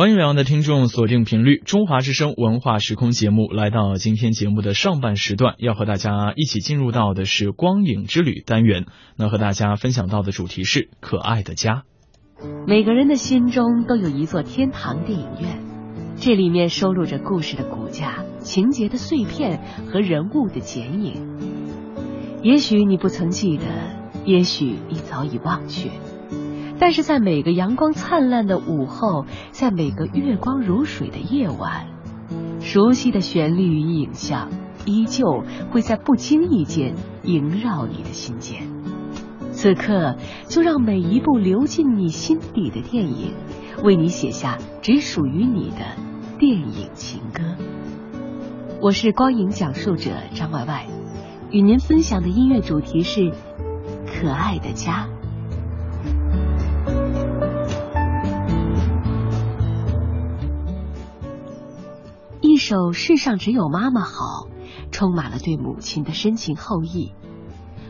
欢迎两岸的听众锁定频率中华之声文化时空节目，来到今天节目的上半时段，要和大家一起进入到的是光影之旅单元。那和大家分享到的主题是可爱的家。每个人的心中都有一座天堂电影院，这里面收录着故事的骨架、情节的碎片和人物的剪影。也许你不曾记得，也许你早已忘却。但是在每个阳光灿烂的午后，在每个月光如水的夜晚，熟悉的旋律与影像依旧会在不经意间萦绕你的心间。此刻，就让每一部流进你心底的电影，为你写下只属于你的电影情歌。我是光影讲述者张外外，与您分享的音乐主题是《可爱的家》。一首《世上只有妈妈好》，充满了对母亲的深情厚谊。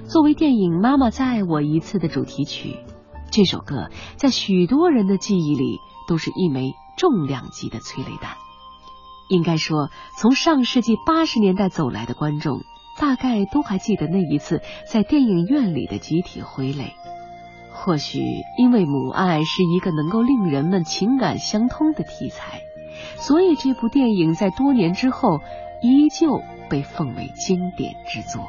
作为电影《妈妈再爱我一次》的主题曲，这首歌在许多人的记忆里都是一枚重量级的催泪弹。应该说，从上世纪八十年代走来的观众，大概都还记得那一次在电影院里的集体挥泪。或许因为母爱是一个能够令人们情感相通的题材。所以，这部电影在多年之后依旧被奉为经典之作。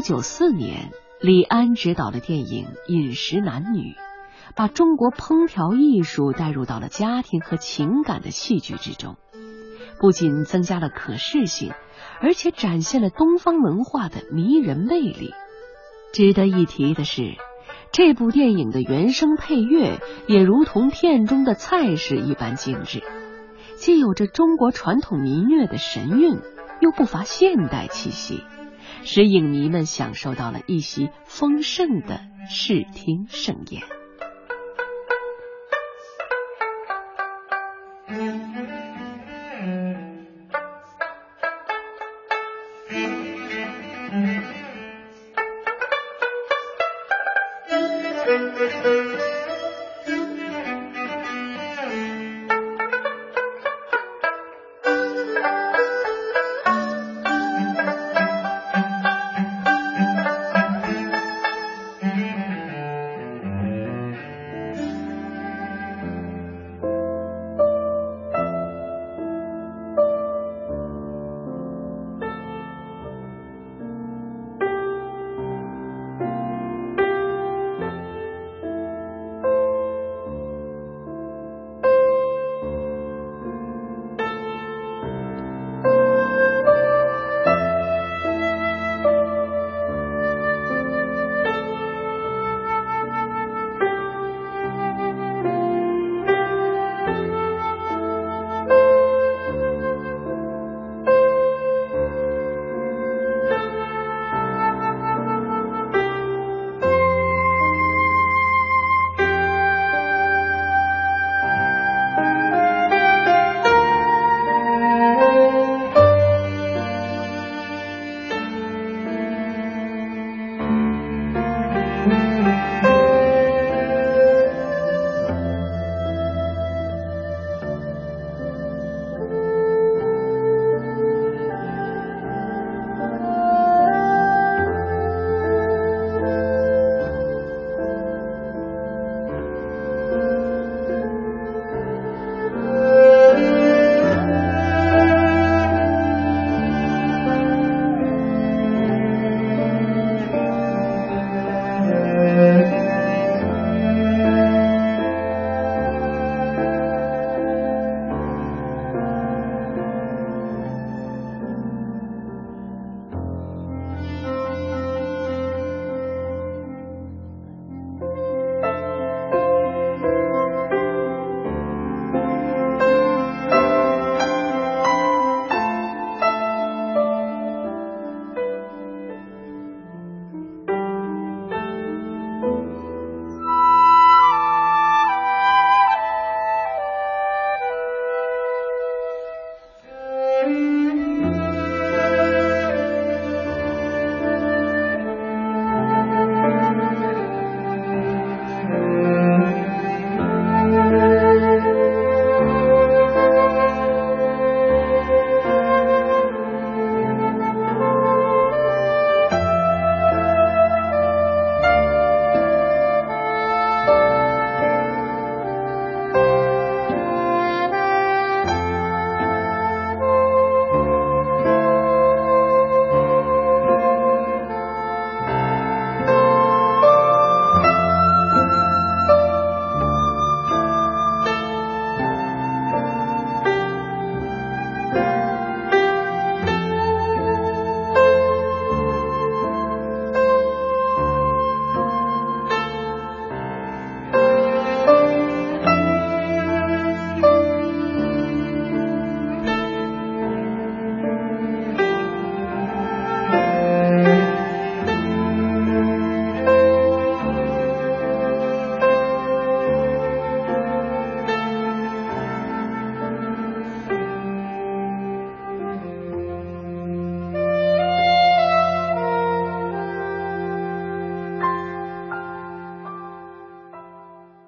九九四年，李安执导的电影《饮食男女》，把中国烹调艺术带入到了家庭和情感的戏剧之中，不仅增加了可视性，而且展现了东方文化的迷人魅力。值得一提的是，这部电影的原声配乐也如同片中的菜式一般精致，既有着中国传统民乐的神韵，又不乏现代气息。使影迷们享受到了一席丰盛的视听盛宴。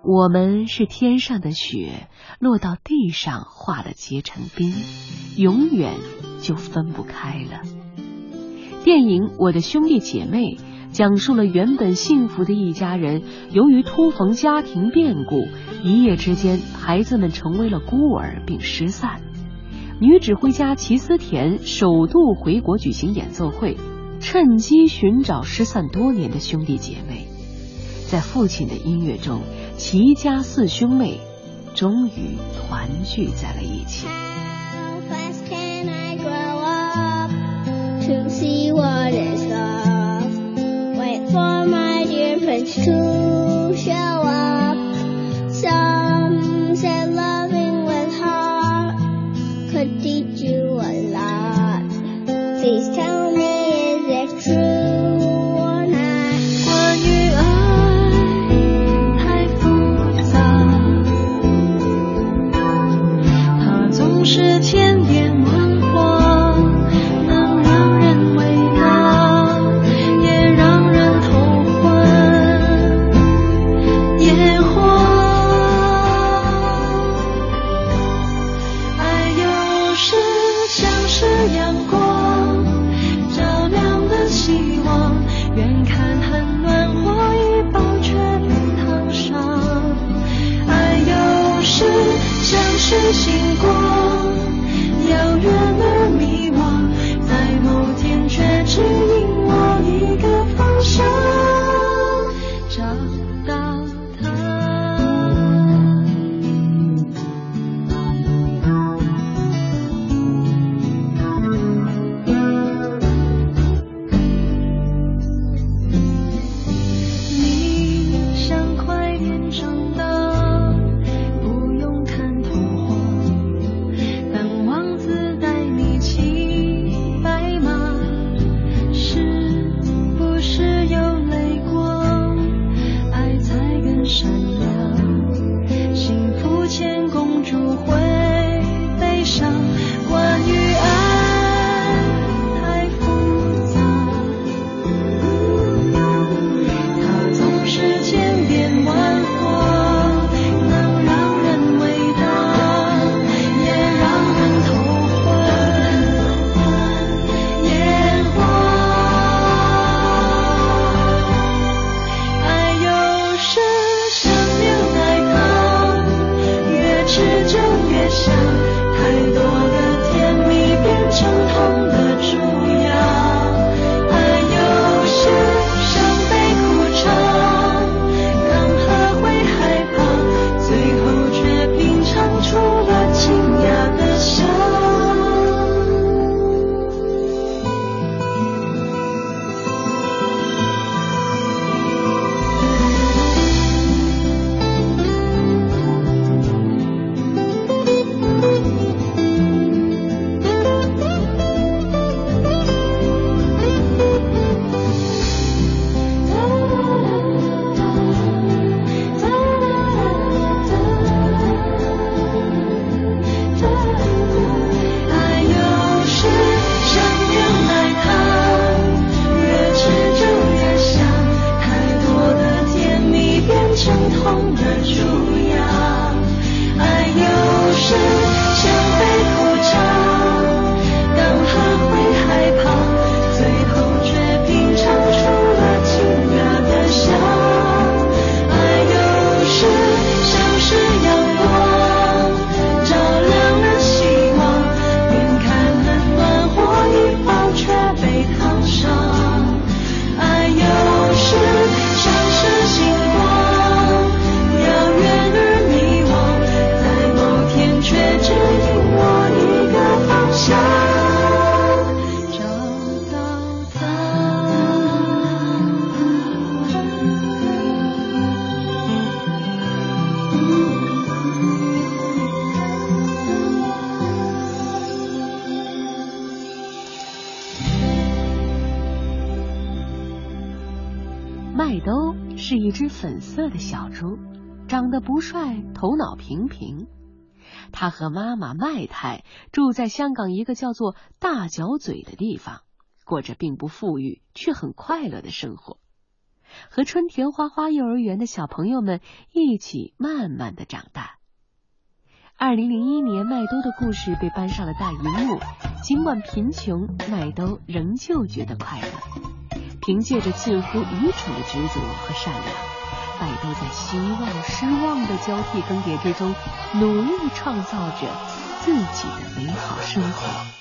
我们是天上的雪，落到地上化了结成冰，永远就分不开了。电影《我的兄弟姐妹》讲述了原本幸福的一家人，由于突逢家庭变故，一夜之间孩子们成为了孤儿并失散。女指挥家齐思田首度回国举行演奏会，趁机寻找失散多年的兄弟姐妹。在父亲的音乐中，齐家四兄妹终于团聚在了一起。是一只粉色的小猪，长得不帅，头脑平平。他和妈妈麦太住在香港一个叫做大角嘴的地方，过着并不富裕却很快乐的生活。和春田花花幼儿园的小朋友们一起慢慢的长大。二零零一年，麦兜的故事被搬上了大荧幕。尽管贫穷，麦兜仍旧觉得快乐。凭借着近乎愚蠢的执着和善良，麦兜在希望、失望的交替更迭之中，努力创造着自己的美好生活。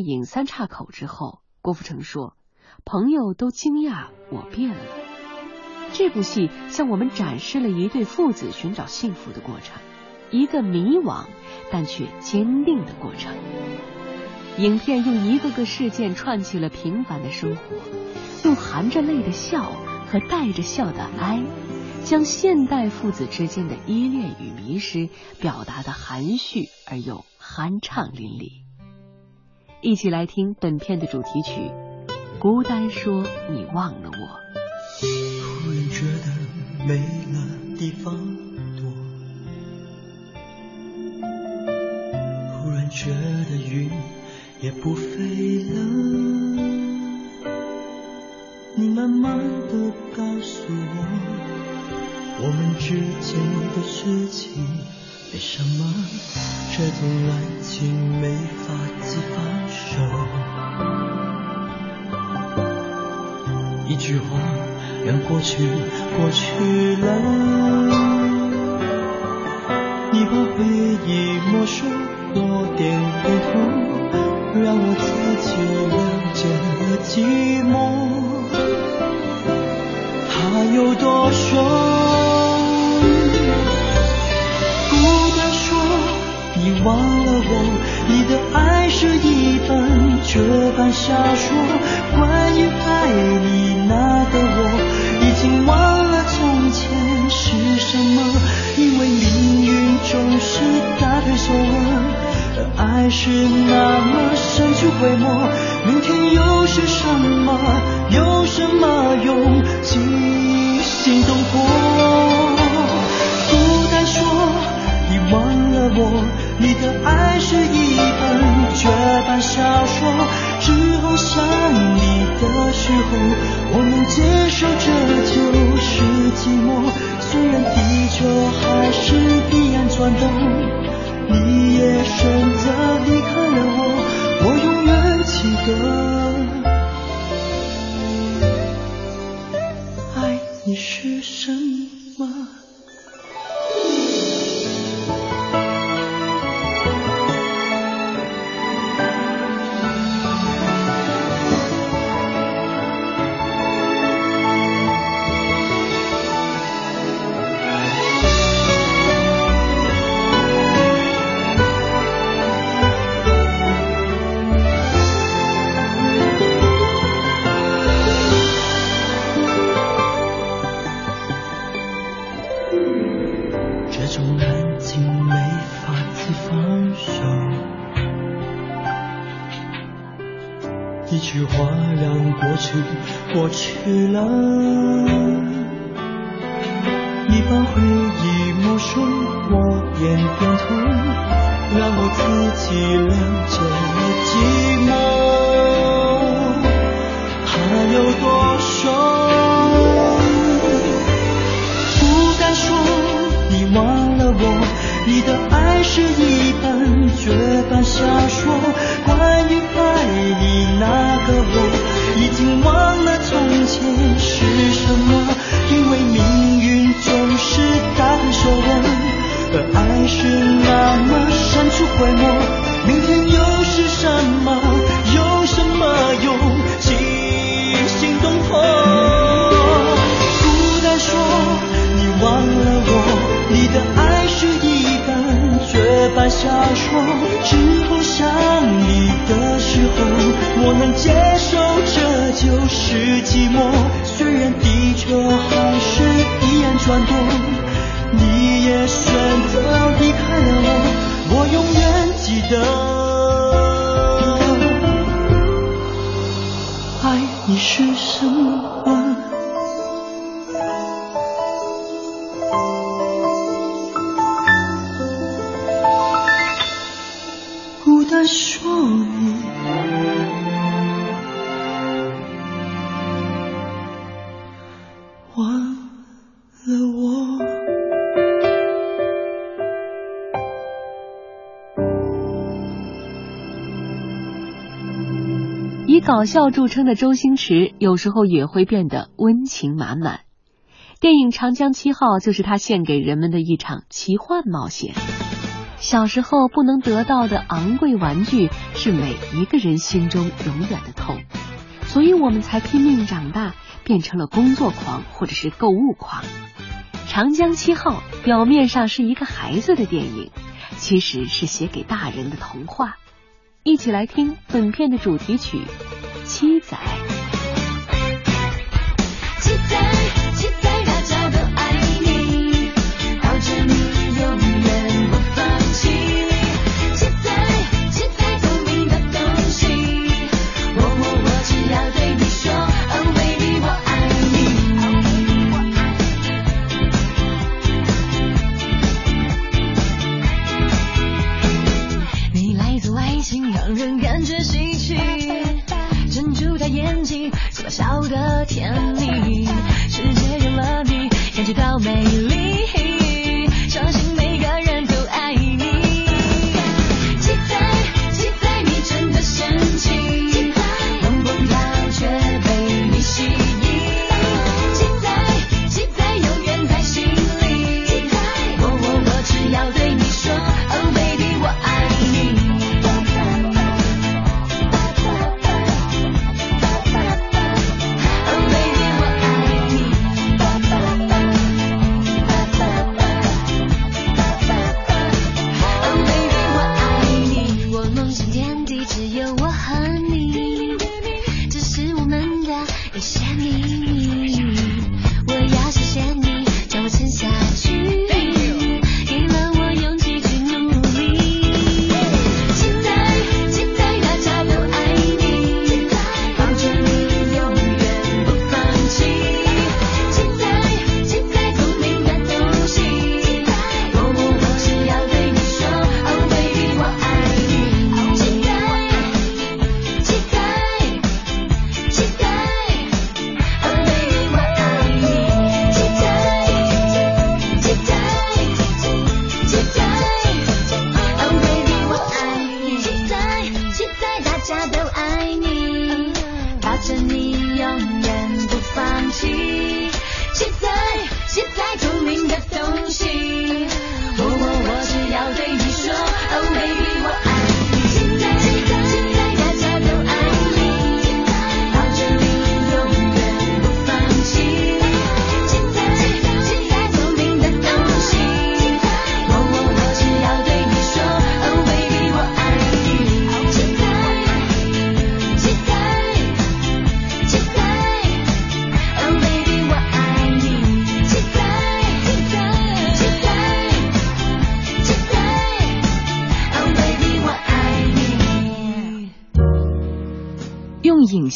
影《三岔口》之后，郭富城说：“朋友都惊讶我变了。”这部戏向我们展示了一对父子寻找幸福的过程，一个迷惘但却坚定的过程。影片用一个个事件串起了平凡的生活，用含着泪的笑和带着笑的哀，将现代父子之间的依恋与迷失表达的含蓄而又酣畅淋漓。一起来听本片的主题曲《孤单说你忘了我》。忽然觉得没了地方躲，忽然觉得云也不飞了。你慢慢的告诉我，我们之间的事情。为什么这种爱情没法子放手？一句话让过去过去了，你把回忆没收，我点点头，让我自己了解了寂寞，它有多深？忘了我，你的爱是一本绝版小说。关于爱你那个我，已经忘了从前是什么。因为命运总是大推小问，而爱是那么深处回眸。明天又是什么？有什么用惊心动魄？我能接受这就是寂寞。虽然地球还是彼岸转动，你也选择离开了我，我永远记得，爱你是什我，你的爱是一本绝版小说，关于爱你那个我，已经忘了从前是什么，因为命运总是单手人，而爱是那么深处回眸。之后想你的时候，我能接受这就是寂寞。虽然地球还是一样转动，搞笑著称的周星驰，有时候也会变得温情满满。电影《长江七号》就是他献给人们的一场奇幻冒险。小时候不能得到的昂贵玩具，是每一个人心中永远的痛，所以我们才拼命长大，变成了工作狂或者是购物狂。《长江七号》表面上是一个孩子的电影，其实是写给大人的童话。一起来听本片的主题曲《七仔》。七仔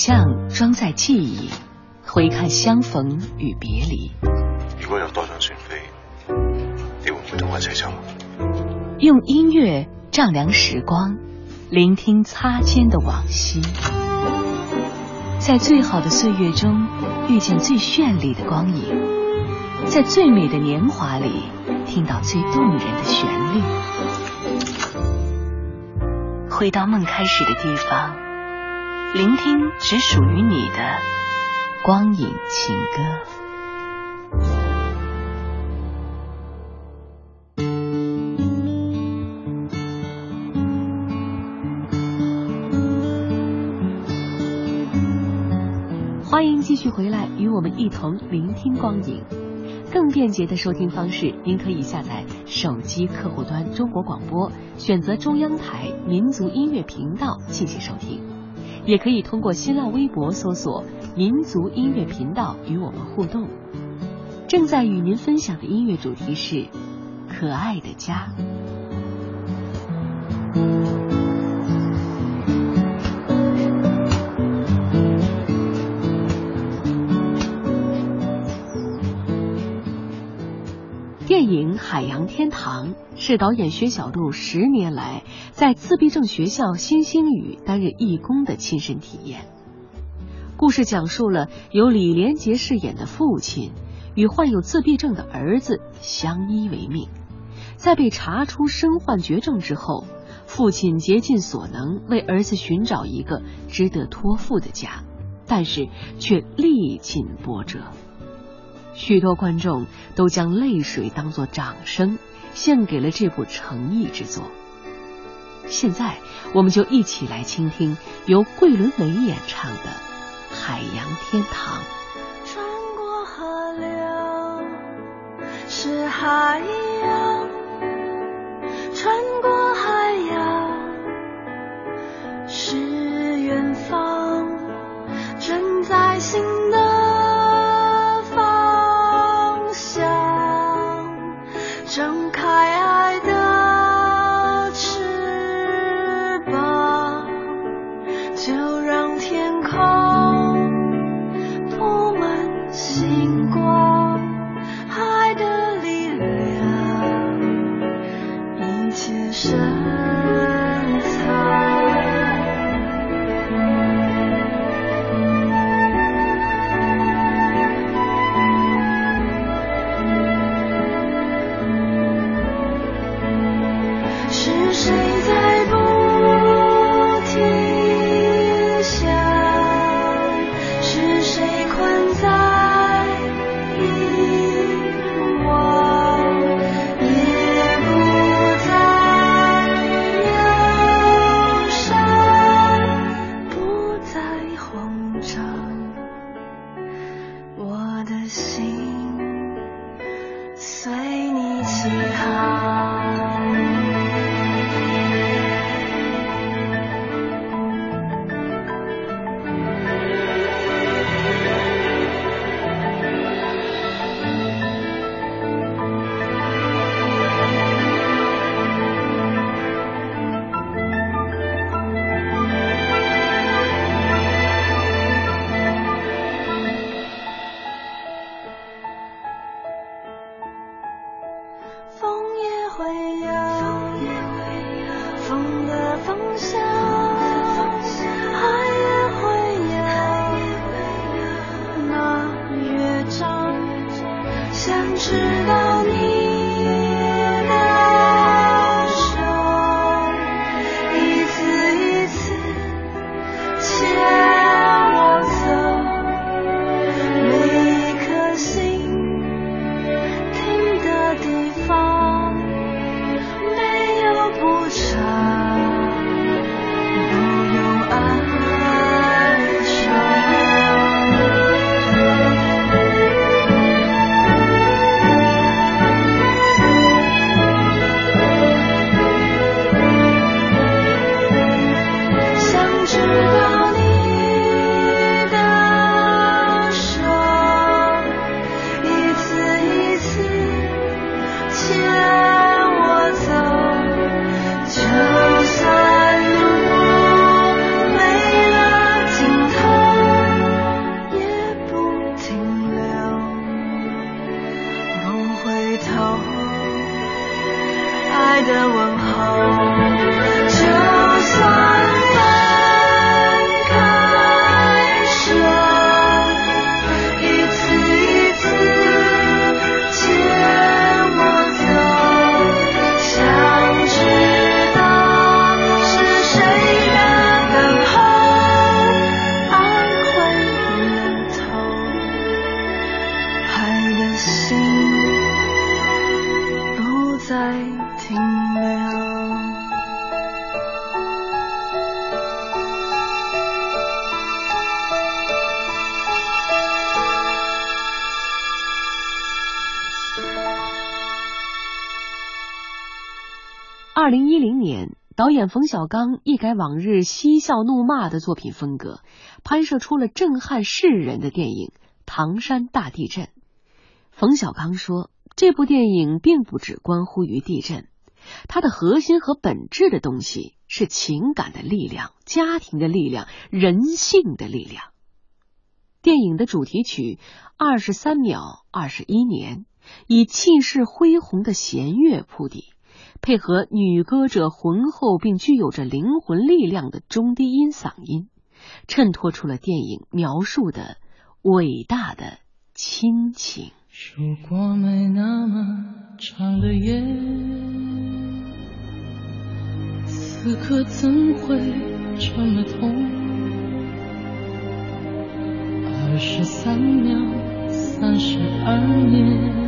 像装载记忆，回看相逢与别离。如果有多张船飞，你会唔会同我一齐走？用音乐丈量时光，聆听擦肩的往昔。在最好的岁月中遇见最绚丽的光影，在最美的年华里听到最动人的旋律，回到梦开始的地方，聆听只属于你的光影情歌。欢迎继续回来，与我们一同聆听光影。更便捷的收听方式，您可以下载手机客户端中国广播，选择中央台民族音乐频道进行收听；也可以通过新浪微博搜索“民族音乐频道”与我们互动。正在与您分享的音乐主题是《可爱的家》。堂》是导演薛晓路十年来在自闭症学校星星雨担任义工的亲身体验。故事讲述了由李连杰饰演的父亲与患有自闭症的儿子相依为命，在被查出身患绝症之后，父亲竭尽所能为儿子寻找一个值得托付的家，但是却历尽波折。许多观众都将泪水当作掌声，献给了这部诚意之作。现在，我们就一起来倾听由桂纶镁演唱的《海洋天堂》。穿过河流是海洋，穿过海洋是想知道你导演冯小刚一改往日嬉笑怒骂的作品风格，拍摄出了震撼世人的电影《唐山大地震》。冯小刚说，这部电影并不只关乎于地震，它的核心和本质的东西是情感的力量、家庭的力量、人性的力量。电影的主题曲《二十三秒二十一年》以气势恢宏的弦乐铺底，配合女歌者浑厚并具有着灵魂力量的中低音嗓音，衬托出了电影描述的伟大的亲情。如果没那么长的夜，此刻怎会这么痛？二十三秒，三十二年，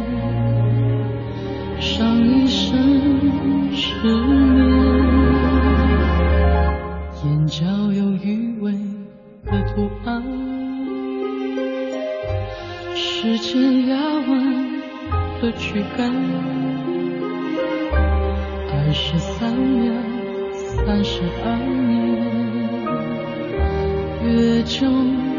上一生失眠，眼角有余味的图案，时间压弯了躯干。二十三秒，三十二年，月中。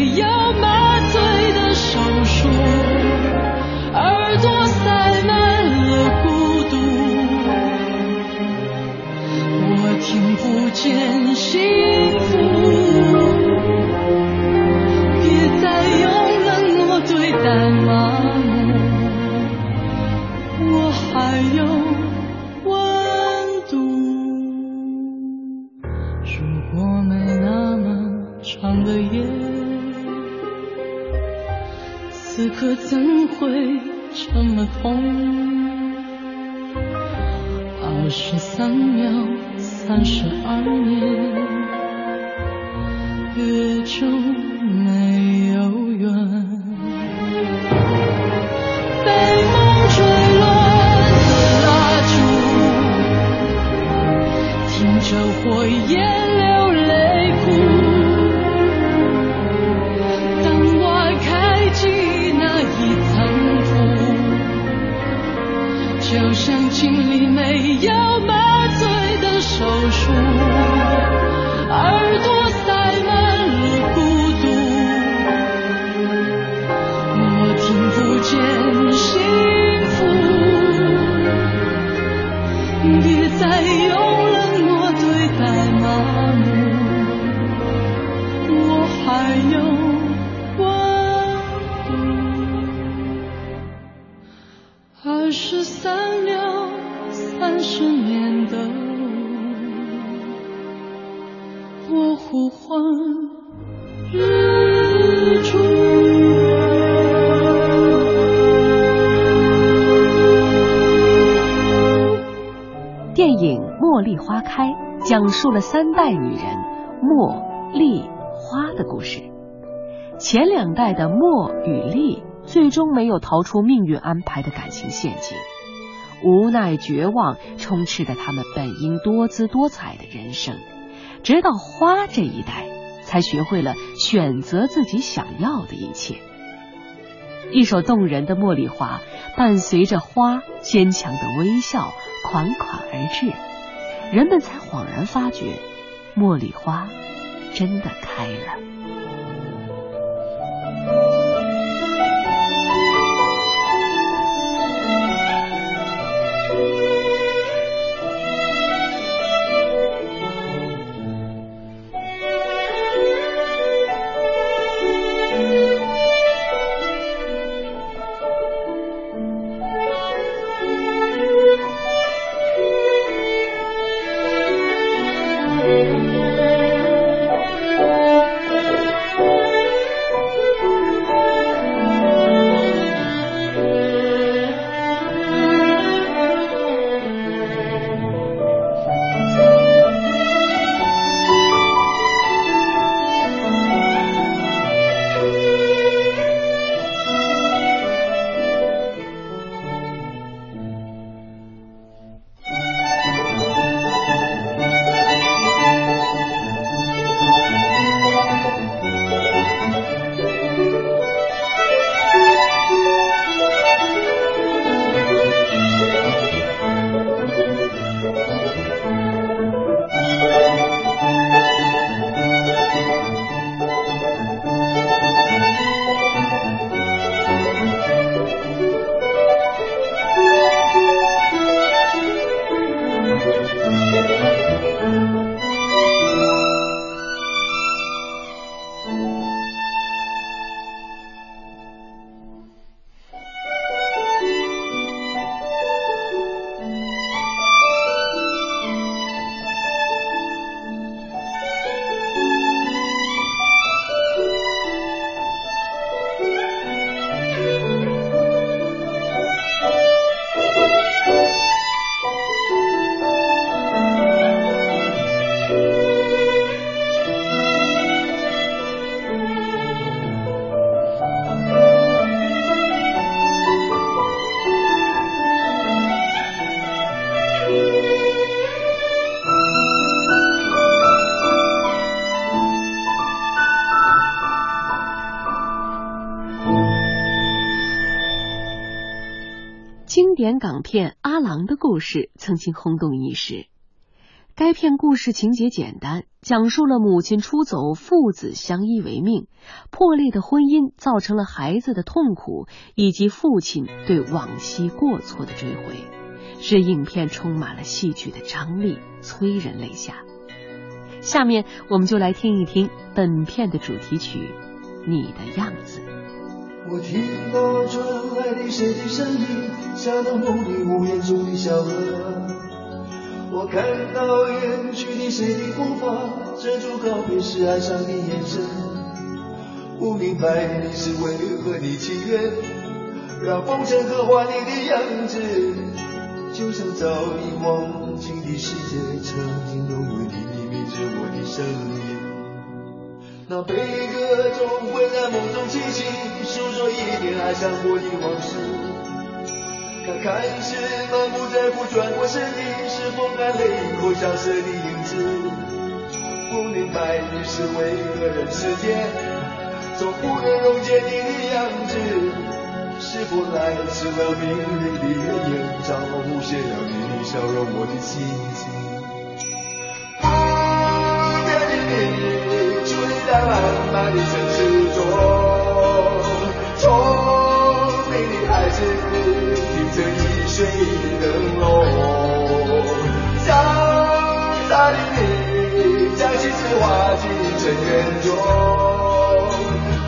没有麻醉的手术，耳朵塞满了孤独，我。听不见心述了三代女人茉莉花的故事。前两代的茉与莉最终没有逃出命运安排的感情陷阱，无奈绝望充斥着他们本应多姿多彩的人生。直到花这一代，才学会了选择自己想要的一切。一首动人的《茉莉花》，伴随着花坚强的微笑，款款而至，人们才恍然发觉，茉莉花真的开了。港片《阿郎的故事》曾经轰动一时。该片故事情节简单，讲述了母亲出走，父子相依为命，破裂的婚姻造成了孩子的痛苦，以及父亲对往昔过错的追悔，使影片充满了戏剧的张力，催人泪下。下面我们就来听一听本片的主题曲《你的样子》。我听到传来的谁的声音，像那梦里屋檐中的小河。我看到远去的谁的步伐，遮住告别时哀伤的眼神。不明白你是为何的情愿，让风尘刻画你的样子，就像早已忘情的世界，曾经拥有你的名字，我的生命。那悲歌总会在梦中惊醒，诉说一点爱上过的往事。看看是满不在乎，转过身的是风干泪后消失的影子。不明白你是为何人世间总不能溶解你的样子，是否来自了命运的原因，照无限让你笑容我的心情。不变的你，在漫漫的城市中，聪明的孩子。这一水灯笼，潇洒的你，将心事化进尘缘中。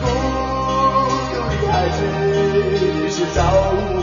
孤独的孩子，是造物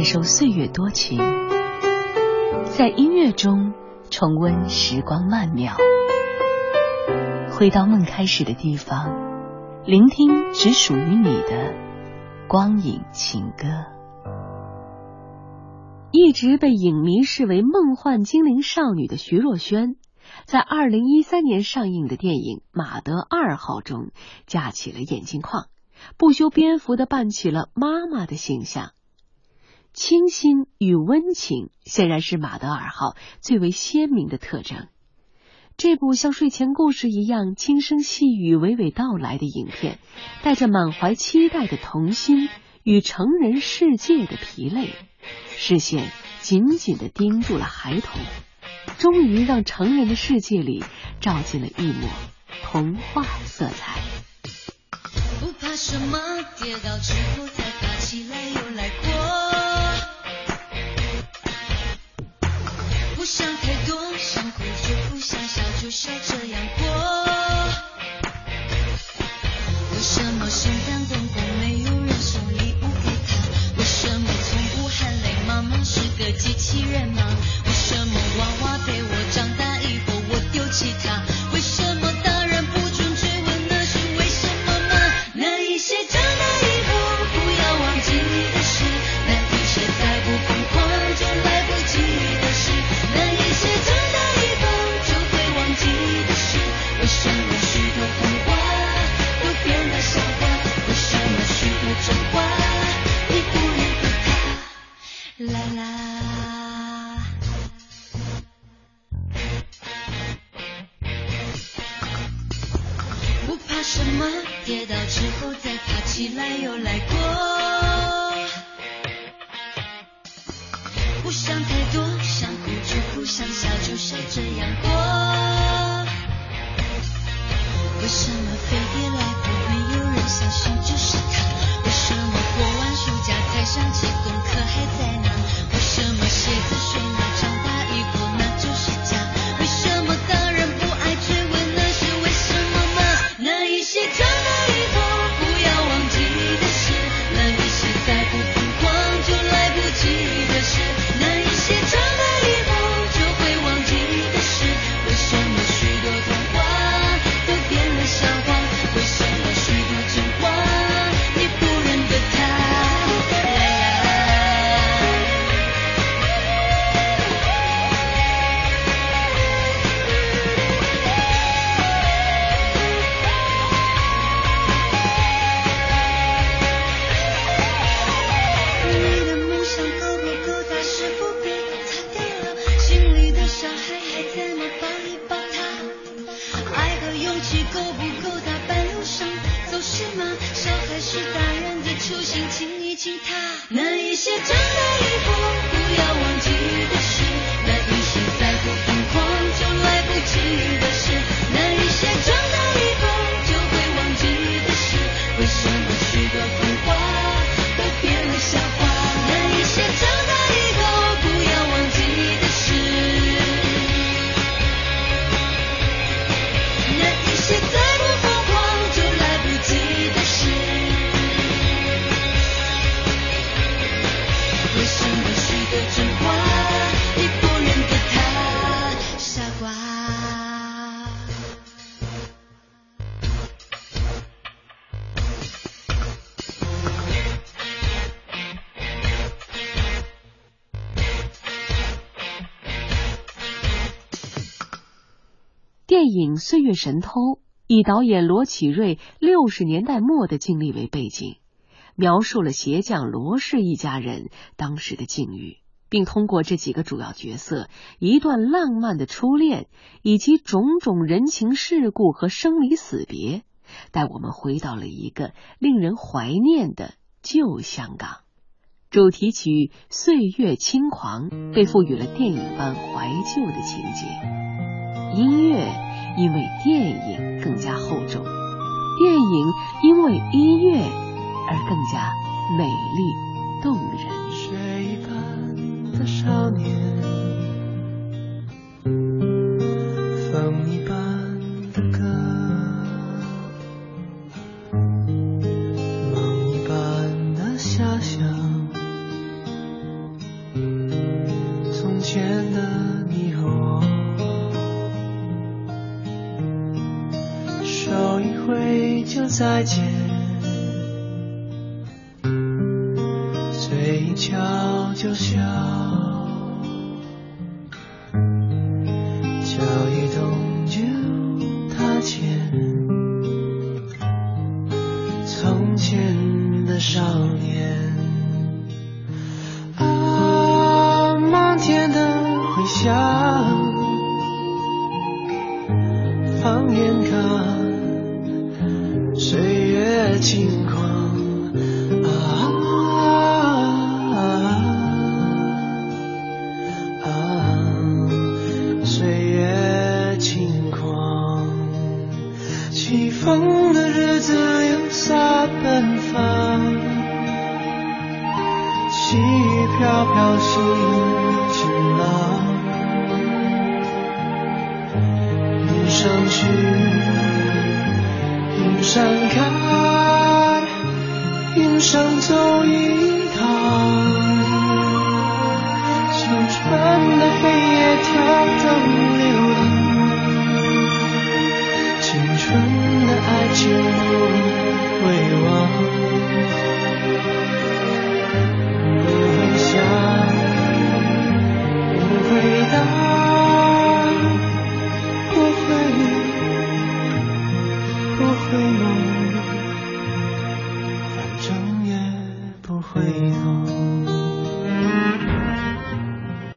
感受岁月多情，在音乐中重温时光曼妙，回到梦开始的地方，聆听只属于你的光影情歌。一直被影迷视为梦幻精灵少女的徐若瑄，在二零一三年上映的电影《马德二号》中架起了眼镜框。不修边幅的扮起了妈妈的形象，清新与温情显然是马德尔号最为鲜明的特征。这部像睡前故事一样轻声细语、娓娓道来的影片，带着满怀期待的童心与成人世界的疲累，视线紧紧的盯住了孩童，终于让成人的世界里照进了一抹童话色彩。不怕什么，跌倒之后才爬起来电影《岁月神偷》以导演罗启瑞六十年代末的经历为背景，描述了鞋匠罗氏一家人当时的境遇，并通过这几个主要角色一段浪漫的初恋以及种种人情世故和生离死别，带我们回到了一个令人怀念的旧香港。主题曲《岁月轻狂》被赋予了电影般怀旧的情节。音乐因为电影更加厚重，电影因为音乐而更加美丽动人。水一般的少年，再见。